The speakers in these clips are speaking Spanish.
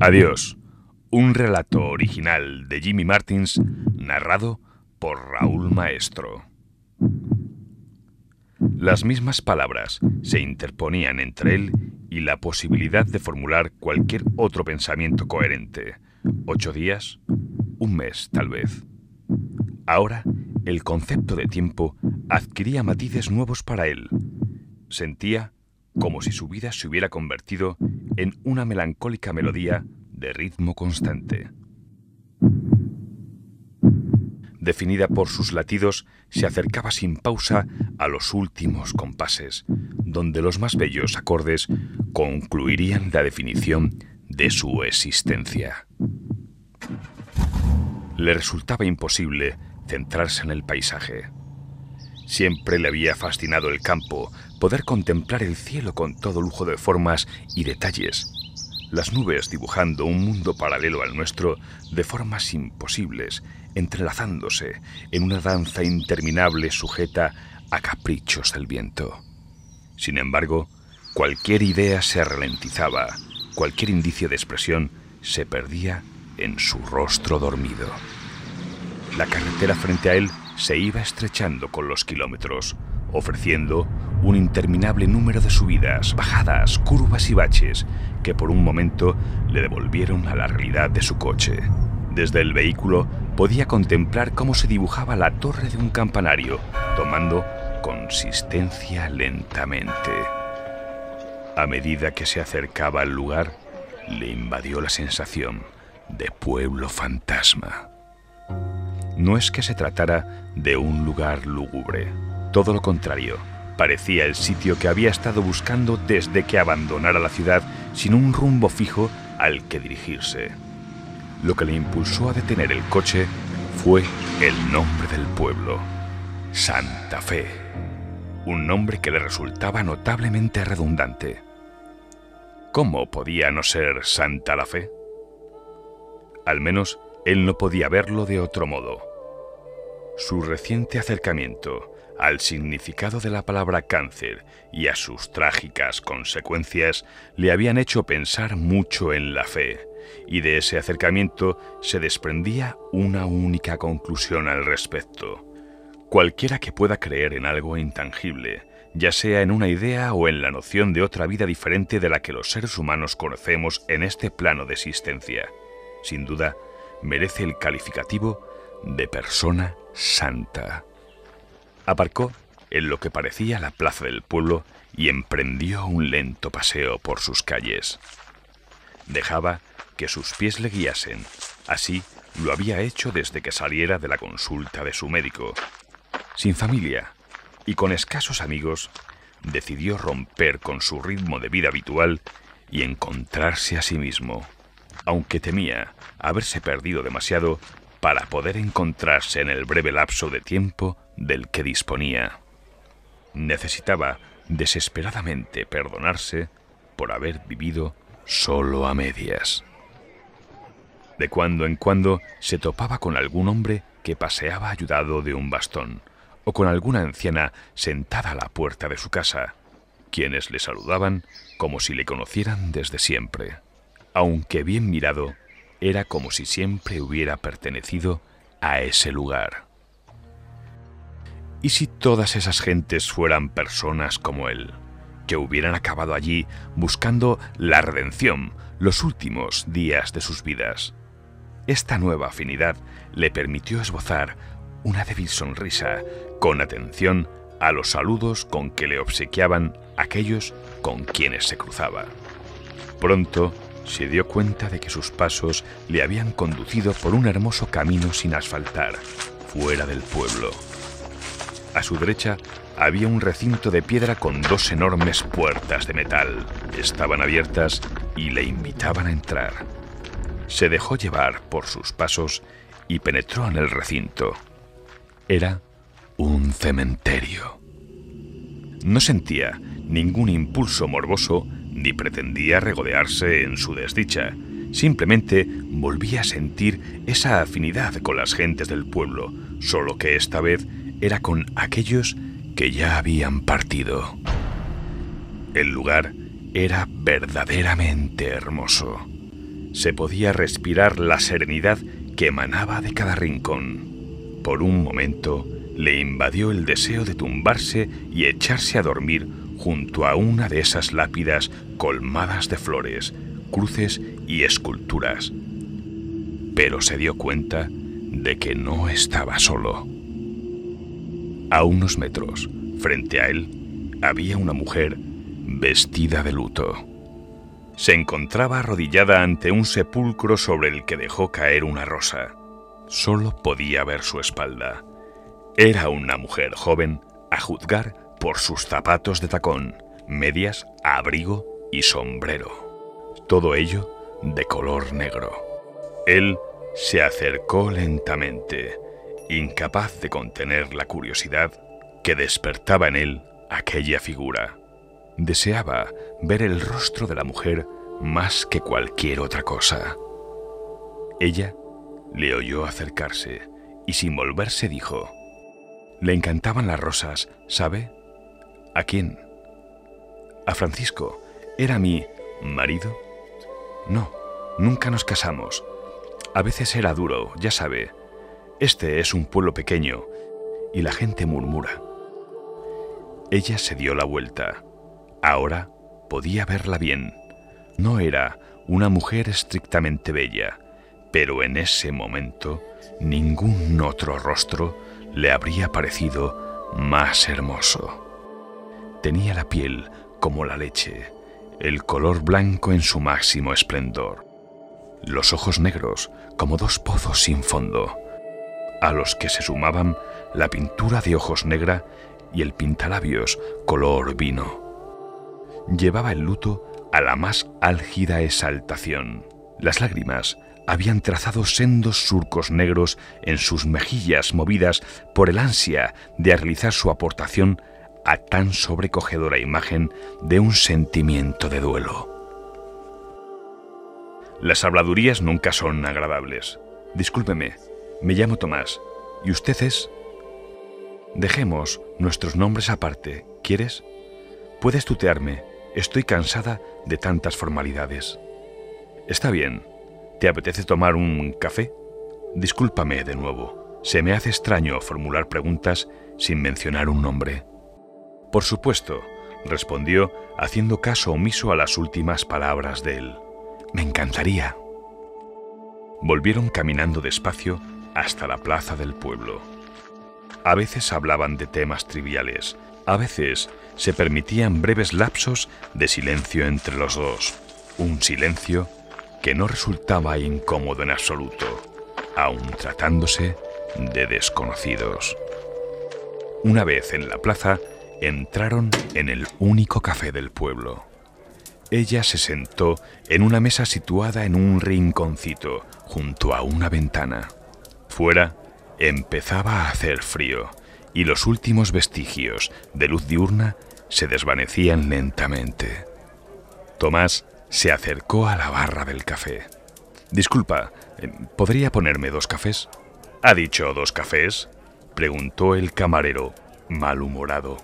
Adiós. Un relato original de Jimmy Martins, narrado por Raúl Maestro. Las mismas palabras se interponían entre él y la posibilidad de formular cualquier otro pensamiento coherente. Ocho días, un mes tal vez. Ahora, el concepto de tiempo adquiría matices nuevos para él. Sentía como si su vida se hubiera convertido en una melancólica melodía de ritmo constante. Definida por sus latidos, se acercaba sin pausa a los últimos compases, donde los más bellos acordes concluirían la definición de su existencia. Le resultaba imposible centrarse en el paisaje. Siempre le había fascinado el campo, poder contemplar el cielo con todo lujo de formas y detalles, las nubes dibujando un mundo paralelo al nuestro de formas imposibles, entrelazándose en una danza interminable sujeta a caprichos del viento. Sin embargo, cualquier idea se ralentizaba, cualquier indicio de expresión se perdía en su rostro dormido. La carretera frente a él se iba estrechando con los kilómetros, ofreciendo un interminable número de subidas, bajadas, curvas y baches que por un momento le devolvieron a la realidad de su coche. Desde el vehículo podía contemplar cómo se dibujaba la torre de un campanario, tomando consistencia lentamente. A medida que se acercaba al lugar, le invadió la sensación de pueblo fantasma. No es que se tratara de un lugar lúgubre, todo lo contrario, parecía el sitio que había estado buscando desde que abandonara la ciudad sin un rumbo fijo al que dirigirse. Lo que le impulsó a detener el coche fue el nombre del pueblo, Santa Fe, un nombre que le resultaba notablemente redundante. ¿Cómo podía no ser Santa la Fe? Al menos él no podía verlo de otro modo. Su reciente acercamiento al significado de la palabra cáncer y a sus trágicas consecuencias le habían hecho pensar mucho en la fe, y de ese acercamiento se desprendía una única conclusión al respecto. Cualquiera que pueda creer en algo intangible, ya sea en una idea o en la noción de otra vida diferente de la que los seres humanos conocemos en este plano de existencia, sin duda merece el calificativo de persona santa. Aparcó en lo que parecía la plaza del pueblo y emprendió un lento paseo por sus calles. Dejaba que sus pies le guiasen, así lo había hecho desde que saliera de la consulta de su médico. Sin familia y con escasos amigos, decidió romper con su ritmo de vida habitual y encontrarse a sí mismo, aunque temía haberse perdido demasiado para poder encontrarse en el breve lapso de tiempo del que disponía. Necesitaba desesperadamente perdonarse por haber vivido solo a medias. De cuando en cuando se topaba con algún hombre que paseaba ayudado de un bastón, o con alguna anciana sentada a la puerta de su casa, quienes le saludaban como si le conocieran desde siempre. Aunque bien mirado, era como si siempre hubiera pertenecido a ese lugar. ¿Y si todas esas gentes fueran personas como él, que hubieran acabado allí buscando la redención los últimos días de sus vidas? Esta nueva afinidad le permitió esbozar una débil sonrisa con atención a los saludos con que le obsequiaban aquellos con quienes se cruzaba. Pronto se dio cuenta de que sus pasos le habían conducido por un hermoso camino sin asfaltar, fuera del pueblo. A su derecha había un recinto de piedra con dos enormes puertas de metal. Estaban abiertas y le invitaban a entrar. Se dejó llevar por sus pasos y penetró en el recinto. Era un cementerio. No sentía ningún impulso morboso ni pretendía regodearse en su desdicha. Simplemente volvía a sentir esa afinidad con las gentes del pueblo, solo que esta vez era con aquellos que ya habían partido. El lugar era verdaderamente hermoso. Se podía respirar la serenidad que emanaba de cada rincón. Por un momento le invadió el deseo de tumbarse y echarse a dormir junto a una de esas lápidas colmadas de flores, cruces y esculturas. Pero se dio cuenta de que no estaba solo. A unos metros, frente a él, había una mujer vestida de luto. Se encontraba arrodillada ante un sepulcro sobre el que dejó caer una rosa. Solo podía ver su espalda. Era una mujer joven, a juzgar por sus zapatos de tacón, medias, abrigo y sombrero. Todo ello de color negro. Él se acercó lentamente, incapaz de contener la curiosidad que despertaba en él aquella figura. Deseaba ver el rostro de la mujer más que cualquier otra cosa. Ella le oyó acercarse y sin volverse dijo, le encantaban las rosas, ¿sabe? ¿A quién? A Francisco. ¿Era mi marido? No, nunca nos casamos. A veces era duro, ya sabe. Este es un pueblo pequeño y la gente murmura. Ella se dio la vuelta. Ahora podía verla bien. No era una mujer estrictamente bella, pero en ese momento ningún otro rostro le habría parecido más hermoso. Tenía la piel como la leche, el color blanco en su máximo esplendor, los ojos negros como dos pozos sin fondo, a los que se sumaban la pintura de ojos negra y el pintalabios color vino. Llevaba el luto a la más álgida exaltación. Las lágrimas habían trazado sendos surcos negros en sus mejillas movidas por el ansia de realizar su aportación a tan sobrecogedora imagen de un sentimiento de duelo. Las habladurías nunca son agradables. Discúlpeme, me llamo Tomás. ¿Y usted es? Dejemos nuestros nombres aparte, ¿quieres? Puedes tutearme. Estoy cansada de tantas formalidades. Está bien. ¿Te apetece tomar un café? Discúlpame de nuevo. Se me hace extraño formular preguntas sin mencionar un nombre. Por supuesto, respondió, haciendo caso omiso a las últimas palabras de él. Me encantaría. Volvieron caminando despacio hasta la plaza del pueblo. A veces hablaban de temas triviales, a veces se permitían breves lapsos de silencio entre los dos, un silencio que no resultaba incómodo en absoluto, aun tratándose de desconocidos. Una vez en la plaza, entraron en el único café del pueblo. Ella se sentó en una mesa situada en un rinconcito, junto a una ventana. Fuera empezaba a hacer frío y los últimos vestigios de luz diurna se desvanecían lentamente. Tomás se acercó a la barra del café. Disculpa, ¿podría ponerme dos cafés? ¿Ha dicho dos cafés? preguntó el camarero, malhumorado.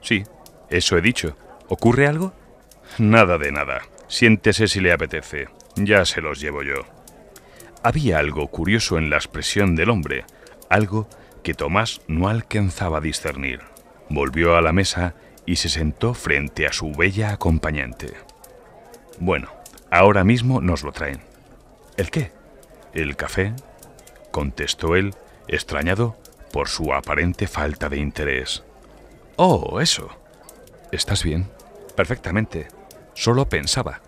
Sí, eso he dicho. ¿Ocurre algo? Nada de nada. Siéntese si le apetece. Ya se los llevo yo. Había algo curioso en la expresión del hombre, algo que Tomás no alcanzaba a discernir. Volvió a la mesa y se sentó frente a su bella acompañante. Bueno, ahora mismo nos lo traen. ¿El qué? ¿El café? contestó él, extrañado por su aparente falta de interés. Oh, eso. ¿Estás bien? Perfectamente. Solo pensaba.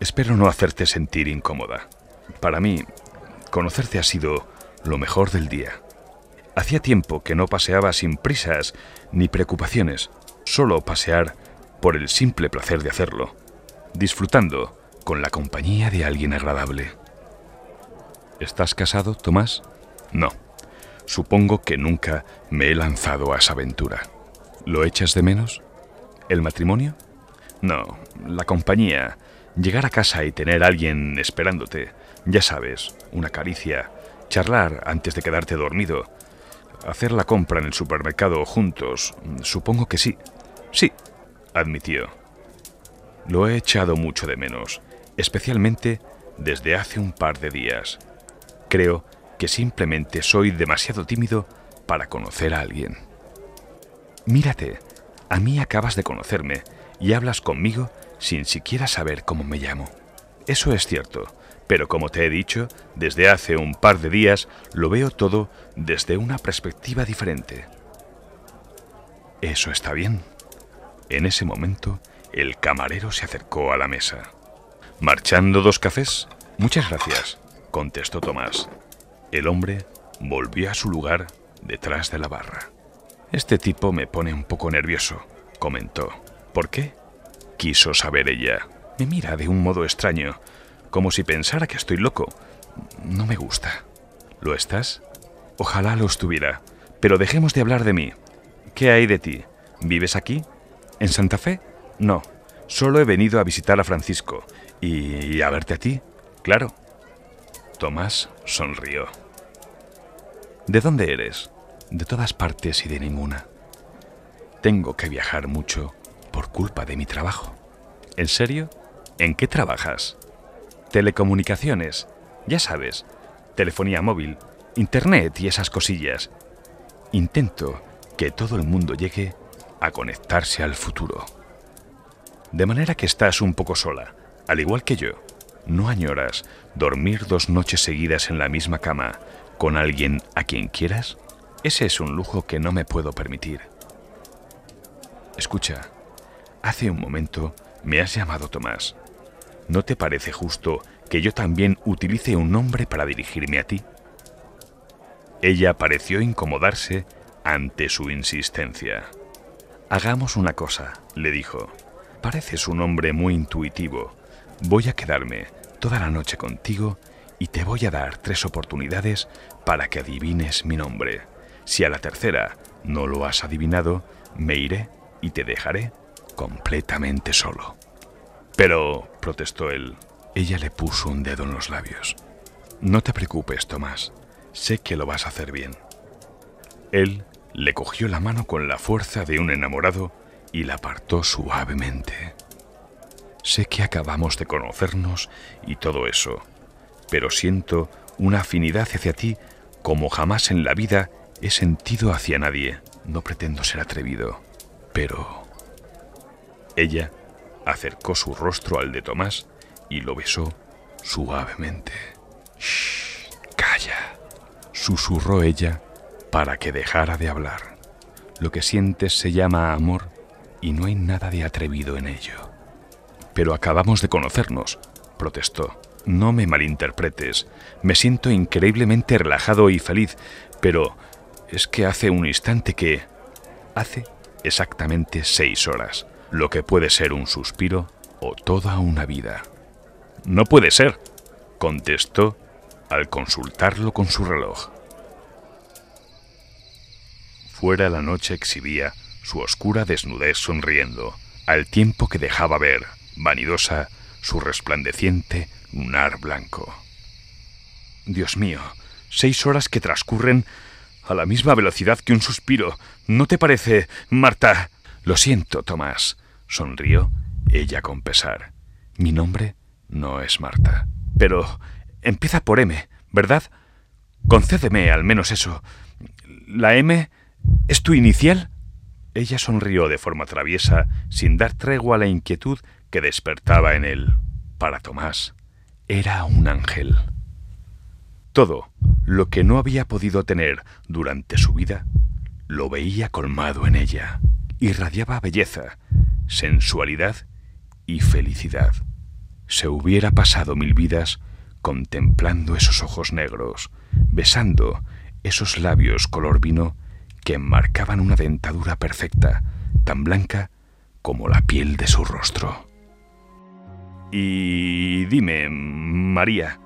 Espero no hacerte sentir incómoda. Para mí, conocerte ha sido lo mejor del día. Hacía tiempo que no paseaba sin prisas ni preocupaciones, solo pasear por el simple placer de hacerlo, disfrutando con la compañía de alguien agradable. ¿Estás casado, Tomás? No. Supongo que nunca me he lanzado a esa aventura. ¿Lo echas de menos? ¿El matrimonio? No, la compañía. Llegar a casa y tener a alguien esperándote. Ya sabes, una caricia. Charlar antes de quedarte dormido. Hacer la compra en el supermercado juntos. Supongo que sí. Sí, admitió. Lo he echado mucho de menos, especialmente desde hace un par de días. Creo que simplemente soy demasiado tímido para conocer a alguien. Mírate, a mí acabas de conocerme y hablas conmigo sin siquiera saber cómo me llamo. Eso es cierto, pero como te he dicho, desde hace un par de días lo veo todo desde una perspectiva diferente. Eso está bien. En ese momento, el camarero se acercó a la mesa. ¿Marchando dos cafés? Muchas gracias, contestó Tomás. El hombre volvió a su lugar detrás de la barra. Este tipo me pone un poco nervioso, comentó. ¿Por qué? Quiso saber ella. Me mira de un modo extraño, como si pensara que estoy loco. No me gusta. ¿Lo estás? Ojalá lo estuviera. Pero dejemos de hablar de mí. ¿Qué hay de ti? ¿Vives aquí? ¿En Santa Fe? No. Solo he venido a visitar a Francisco. ¿Y a verte a ti? Claro. Tomás sonrió. ¿De dónde eres? De todas partes y de ninguna. Tengo que viajar mucho por culpa de mi trabajo. ¿En serio? ¿En qué trabajas? Telecomunicaciones, ya sabes, telefonía móvil, internet y esas cosillas. Intento que todo el mundo llegue a conectarse al futuro. De manera que estás un poco sola, al igual que yo. ¿No añoras dormir dos noches seguidas en la misma cama con alguien a quien quieras? Ese es un lujo que no me puedo permitir. Escucha, hace un momento me has llamado Tomás. ¿No te parece justo que yo también utilice un nombre para dirigirme a ti? Ella pareció incomodarse ante su insistencia. Hagamos una cosa, le dijo. Pareces un hombre muy intuitivo. Voy a quedarme toda la noche contigo y te voy a dar tres oportunidades para que adivines mi nombre. Si a la tercera no lo has adivinado, me iré y te dejaré completamente solo. Pero, protestó él, ella le puso un dedo en los labios. No te preocupes, Tomás. Sé que lo vas a hacer bien. Él le cogió la mano con la fuerza de un enamorado y la apartó suavemente. Sé que acabamos de conocernos y todo eso, pero siento una afinidad hacia ti como jamás en la vida he sentido hacia nadie. No pretendo ser atrevido, pero... Ella acercó su rostro al de Tomás y lo besó suavemente. Shh, calla, susurró ella para que dejara de hablar. Lo que sientes se llama amor y no hay nada de atrevido en ello. Pero acabamos de conocernos, protestó. No me malinterpretes. Me siento increíblemente relajado y feliz, pero es que hace un instante que... Hace exactamente seis horas, lo que puede ser un suspiro o toda una vida. No puede ser, contestó al consultarlo con su reloj. Fuera la noche exhibía su oscura desnudez sonriendo, al tiempo que dejaba ver, vanidosa, su resplandeciente lunar blanco. Dios mío, seis horas que transcurren a la misma velocidad que un suspiro. ¿No te parece, Marta? Lo siento, Tomás, sonrió ella con pesar. Mi nombre no es Marta. Pero empieza por M, ¿verdad? Concédeme al menos eso. ¿La M es tu inicial? Ella sonrió de forma traviesa, sin dar tregua a la inquietud que despertaba en él. Para Tomás, era un ángel. Todo lo que no había podido tener durante su vida, lo veía colmado en ella. Irradiaba belleza, sensualidad y felicidad. Se hubiera pasado mil vidas contemplando esos ojos negros, besando esos labios color vino que enmarcaban una dentadura perfecta, tan blanca como la piel de su rostro. Y dime, María,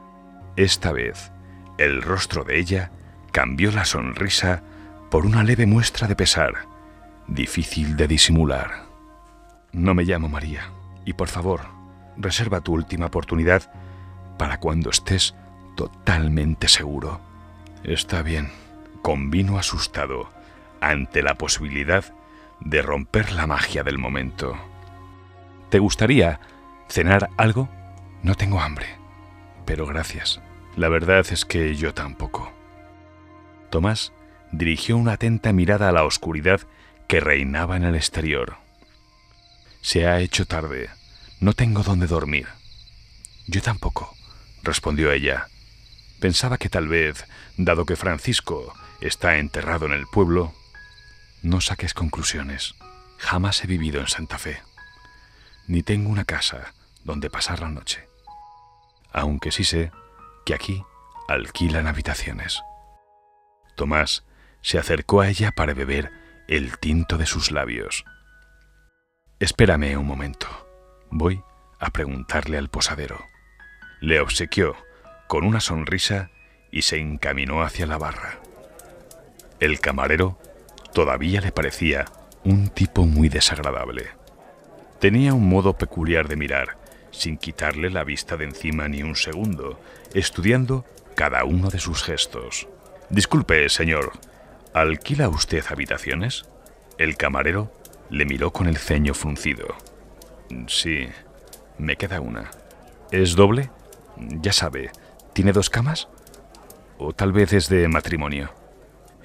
esta vez el rostro de ella cambió la sonrisa por una leve muestra de pesar, difícil de disimular. No me llamo María, y por favor, reserva tu última oportunidad para cuando estés totalmente seguro. Está bien, convino asustado ante la posibilidad de romper la magia del momento. ¿Te gustaría ¿Cenar algo? No tengo hambre. Pero gracias. La verdad es que yo tampoco. Tomás dirigió una atenta mirada a la oscuridad que reinaba en el exterior. Se ha hecho tarde. No tengo dónde dormir. Yo tampoco, respondió ella. Pensaba que tal vez, dado que Francisco está enterrado en el pueblo, no saques conclusiones. Jamás he vivido en Santa Fe. Ni tengo una casa donde pasar la noche. Aunque sí sé que aquí alquilan habitaciones. Tomás se acercó a ella para beber el tinto de sus labios. Espérame un momento. Voy a preguntarle al posadero. Le obsequió con una sonrisa y se encaminó hacia la barra. El camarero todavía le parecía un tipo muy desagradable. Tenía un modo peculiar de mirar, sin quitarle la vista de encima ni un segundo, estudiando cada uno de sus gestos. Disculpe, señor, ¿alquila usted habitaciones? El camarero le miró con el ceño fruncido. Sí, me queda una. ¿Es doble? Ya sabe, ¿tiene dos camas? ¿O tal vez es de matrimonio?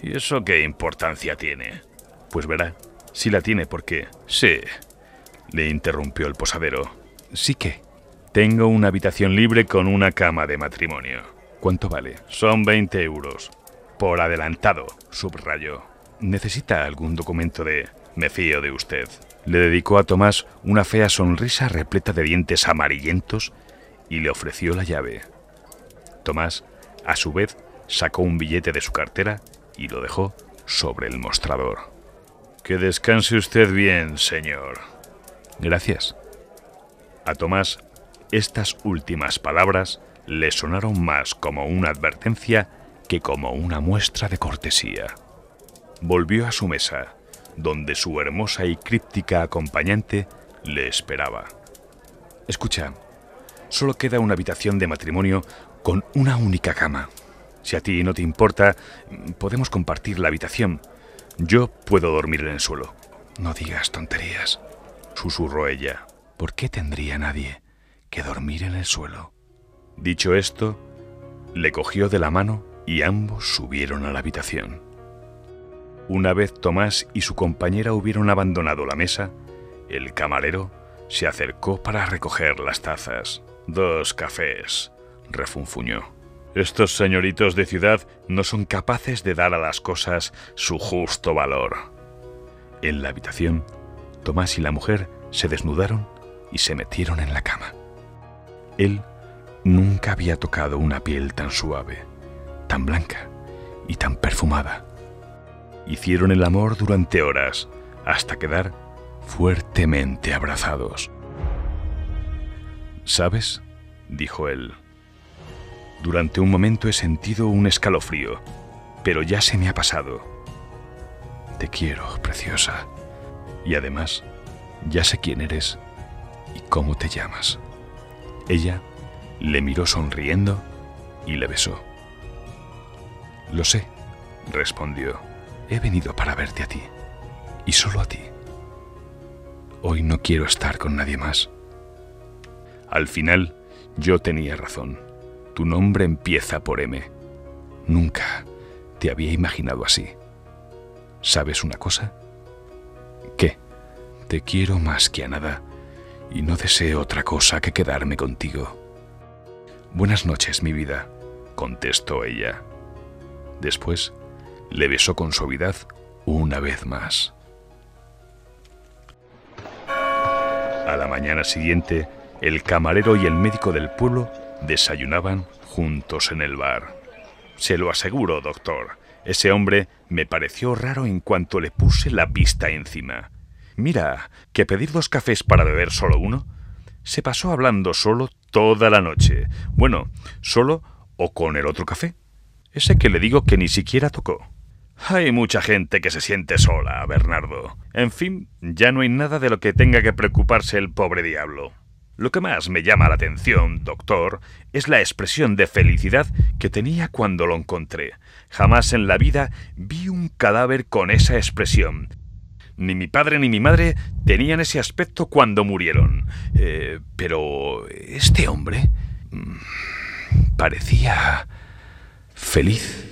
¿Y eso qué importancia tiene? Pues verá, sí la tiene porque... Sí, le interrumpió el posadero. Sí que. Tengo una habitación libre con una cama de matrimonio. ¿Cuánto vale? Son 20 euros. Por adelantado, subrayó. ¿Necesita algún documento de... Me fío de usted. Le dedicó a Tomás una fea sonrisa repleta de dientes amarillentos y le ofreció la llave. Tomás, a su vez, sacó un billete de su cartera y lo dejó sobre el mostrador. Que descanse usted bien, señor. Gracias. A Tomás, estas últimas palabras le sonaron más como una advertencia que como una muestra de cortesía. Volvió a su mesa, donde su hermosa y críptica acompañante le esperaba. Escucha, solo queda una habitación de matrimonio con una única cama. Si a ti no te importa, podemos compartir la habitación. Yo puedo dormir en el suelo. No digas tonterías, susurró ella. ¿Por qué tendría nadie que dormir en el suelo? Dicho esto, le cogió de la mano y ambos subieron a la habitación. Una vez Tomás y su compañera hubieron abandonado la mesa, el camarero se acercó para recoger las tazas. Dos cafés, refunfuñó. Estos señoritos de ciudad no son capaces de dar a las cosas su justo valor. En la habitación, Tomás y la mujer se desnudaron y se metieron en la cama. Él nunca había tocado una piel tan suave, tan blanca y tan perfumada. Hicieron el amor durante horas hasta quedar fuertemente abrazados. ¿Sabes? dijo él. Durante un momento he sentido un escalofrío, pero ya se me ha pasado. Te quiero, preciosa. Y además, ya sé quién eres y cómo te llamas. Ella le miró sonriendo y le besó. Lo sé, respondió. He venido para verte a ti, y solo a ti. Hoy no quiero estar con nadie más. Al final, yo tenía razón. Tu nombre empieza por M. Nunca te había imaginado así. ¿Sabes una cosa? ¿Qué? Te quiero más que a nada y no deseo otra cosa que quedarme contigo. Buenas noches, mi vida, contestó ella. Después le besó con suavidad una vez más. A la mañana siguiente, el camarero y el médico del pueblo desayunaban juntos en el bar. Se lo aseguro, doctor. Ese hombre me pareció raro en cuanto le puse la vista encima. Mira, que pedir dos cafés para beber solo uno. Se pasó hablando solo toda la noche. Bueno, solo o con el otro café. Ese que le digo que ni siquiera tocó. Hay mucha gente que se siente sola, Bernardo. En fin, ya no hay nada de lo que tenga que preocuparse el pobre diablo. Lo que más me llama la atención, doctor, es la expresión de felicidad que tenía cuando lo encontré. Jamás en la vida vi un cadáver con esa expresión. Ni mi padre ni mi madre tenían ese aspecto cuando murieron. Eh, pero este hombre mm, parecía feliz.